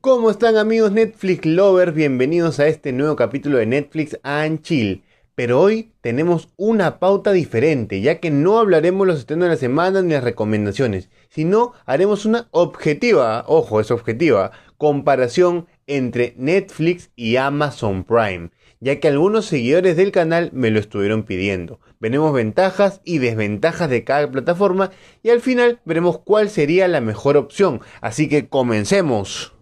¿Cómo están amigos Netflix lovers? Bienvenidos a este nuevo capítulo de Netflix and Chill. Pero hoy tenemos una pauta diferente, ya que no hablaremos los estrenos de la semana ni las recomendaciones, sino haremos una objetiva, ojo, es objetiva, comparación entre Netflix y Amazon Prime, ya que algunos seguidores del canal me lo estuvieron pidiendo. Veremos ventajas y desventajas de cada plataforma y al final veremos cuál sería la mejor opción. Así que comencemos.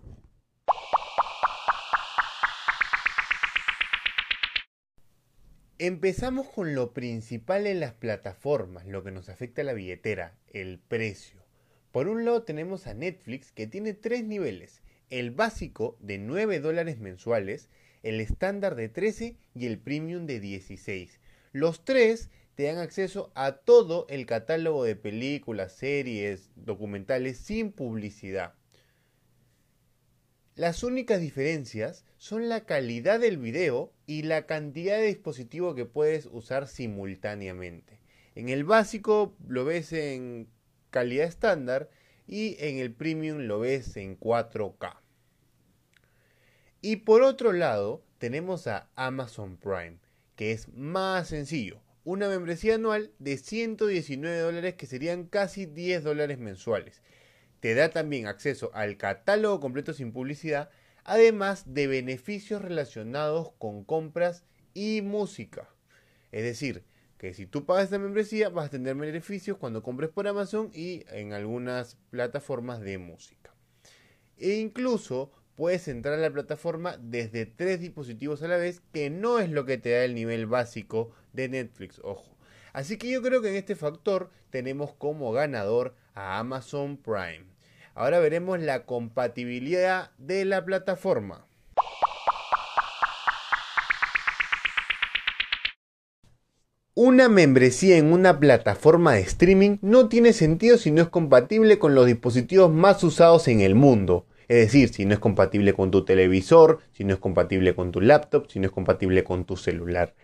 Empezamos con lo principal en las plataformas, lo que nos afecta a la billetera, el precio. Por un lado tenemos a Netflix que tiene tres niveles, el básico de 9 dólares mensuales, el estándar de 13 y el premium de 16. Los tres te dan acceso a todo el catálogo de películas, series, documentales sin publicidad. Las únicas diferencias son la calidad del video y la cantidad de dispositivos que puedes usar simultáneamente. En el básico lo ves en calidad estándar y en el premium lo ves en 4K. Y por otro lado tenemos a Amazon Prime, que es más sencillo. Una membresía anual de 119 dólares que serían casi 10 dólares mensuales te da también acceso al catálogo completo sin publicidad, además de beneficios relacionados con compras y música. Es decir, que si tú pagas esta membresía vas a tener beneficios cuando compres por Amazon y en algunas plataformas de música. E incluso puedes entrar a la plataforma desde tres dispositivos a la vez, que no es lo que te da el nivel básico de Netflix, ojo. Así que yo creo que en este factor tenemos como ganador a Amazon Prime. Ahora veremos la compatibilidad de la plataforma. Una membresía en una plataforma de streaming no tiene sentido si no es compatible con los dispositivos más usados en el mundo. Es decir, si no es compatible con tu televisor, si no es compatible con tu laptop, si no es compatible con tu celular.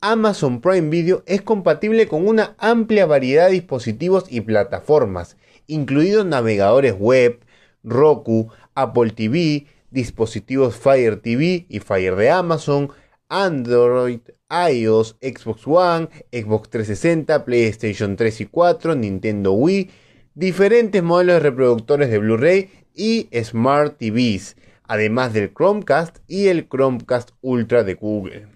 Amazon Prime Video es compatible con una amplia variedad de dispositivos y plataformas, incluidos navegadores web, Roku, Apple TV, dispositivos Fire TV y Fire de Amazon, Android, iOS, Xbox One, Xbox 360, PlayStation 3 y 4, Nintendo Wii, diferentes modelos de reproductores de Blu-ray y Smart TVs, además del Chromecast y el Chromecast Ultra de Google.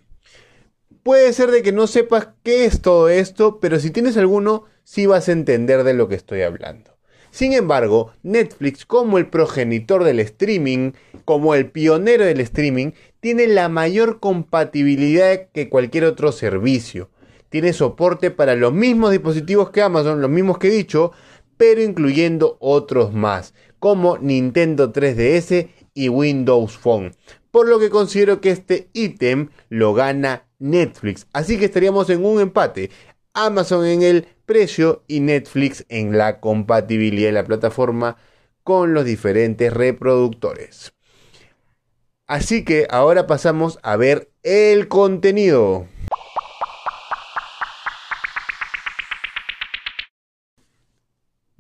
Puede ser de que no sepas qué es todo esto, pero si tienes alguno, sí vas a entender de lo que estoy hablando. Sin embargo, Netflix, como el progenitor del streaming, como el pionero del streaming, tiene la mayor compatibilidad que cualquier otro servicio. Tiene soporte para los mismos dispositivos que Amazon, los mismos que he dicho, pero incluyendo otros más, como Nintendo 3DS y Windows Phone. Por lo que considero que este ítem lo gana Netflix. Así que estaríamos en un empate. Amazon en el precio y Netflix en la compatibilidad de la plataforma con los diferentes reproductores. Así que ahora pasamos a ver el contenido.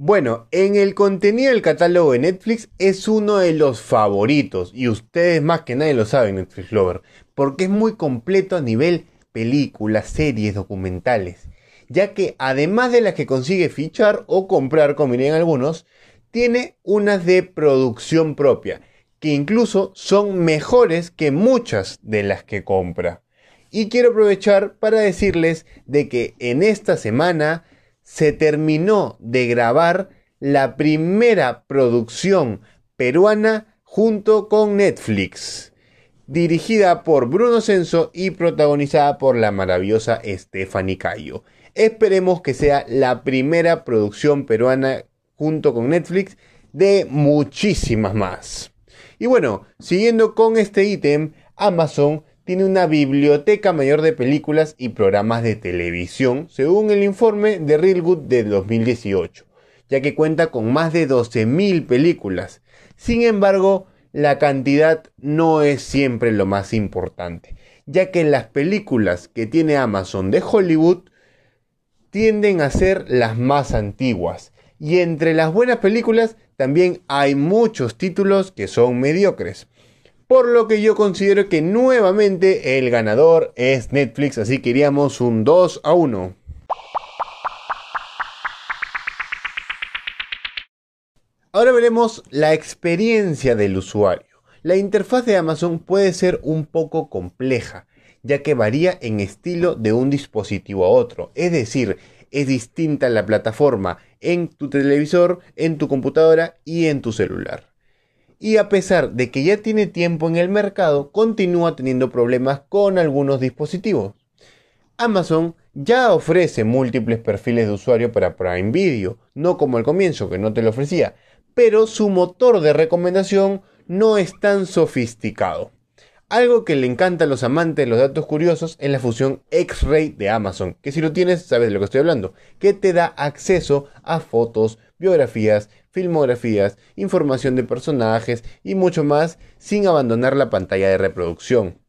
Bueno, en el contenido del catálogo de Netflix es uno de los favoritos y ustedes más que nadie lo saben, Netflix Lover, porque es muy completo a nivel películas, series, documentales, ya que además de las que consigue fichar o comprar, como dirían algunos, tiene unas de producción propia, que incluso son mejores que muchas de las que compra. Y quiero aprovechar para decirles de que en esta semana se terminó de grabar la primera producción peruana junto con Netflix, dirigida por Bruno Censo y protagonizada por la maravillosa Stephanie Cayo. Esperemos que sea la primera producción peruana junto con Netflix de muchísimas más. Y bueno, siguiendo con este ítem, Amazon tiene una biblioteca mayor de películas y programas de televisión, según el informe de Real de 2018, ya que cuenta con más de 12.000 películas. Sin embargo, la cantidad no es siempre lo más importante, ya que las películas que tiene Amazon de Hollywood tienden a ser las más antiguas, Y entre las buenas películas también hay muchos títulos que son mediocres. Por lo que yo considero que nuevamente el ganador es Netflix, así que iríamos un 2 a 1. Ahora veremos la experiencia del usuario. La interfaz de Amazon puede ser un poco compleja, ya que varía en estilo de un dispositivo a otro. Es decir, es distinta la plataforma en tu televisor, en tu computadora y en tu celular. Y a pesar de que ya tiene tiempo en el mercado, continúa teniendo problemas con algunos dispositivos. Amazon ya ofrece múltiples perfiles de usuario para Prime Video, no como al comienzo que no te lo ofrecía, pero su motor de recomendación no es tan sofisticado. Algo que le encanta a los amantes de los datos curiosos es la función X-Ray de Amazon, que si lo tienes sabes de lo que estoy hablando, que te da acceso a fotos, biografías, filmografías, información de personajes y mucho más sin abandonar la pantalla de reproducción.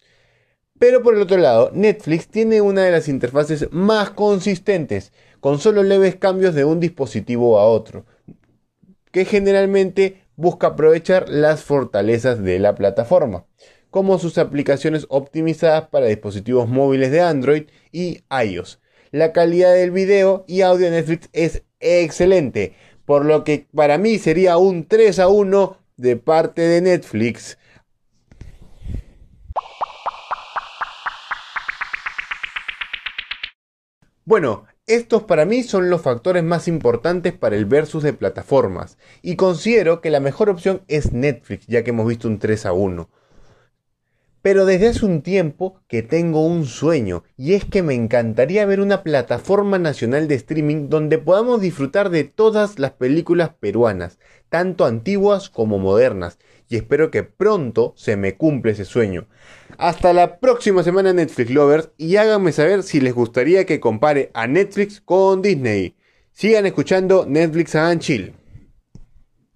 Pero por el otro lado, Netflix tiene una de las interfaces más consistentes, con solo leves cambios de un dispositivo a otro, que generalmente busca aprovechar las fortalezas de la plataforma, como sus aplicaciones optimizadas para dispositivos móviles de Android y iOS. La calidad del video y audio de Netflix es excelente, por lo que para mí sería un 3 a 1 de parte de Netflix. Bueno, estos para mí son los factores más importantes para el versus de plataformas y considero que la mejor opción es Netflix ya que hemos visto un 3 a 1. Pero desde hace un tiempo que tengo un sueño y es que me encantaría ver una plataforma nacional de streaming donde podamos disfrutar de todas las películas peruanas, tanto antiguas como modernas, y espero que pronto se me cumple ese sueño. Hasta la próxima semana Netflix Lovers y háganme saber si les gustaría que compare a Netflix con Disney. Sigan escuchando Netflix and Chill.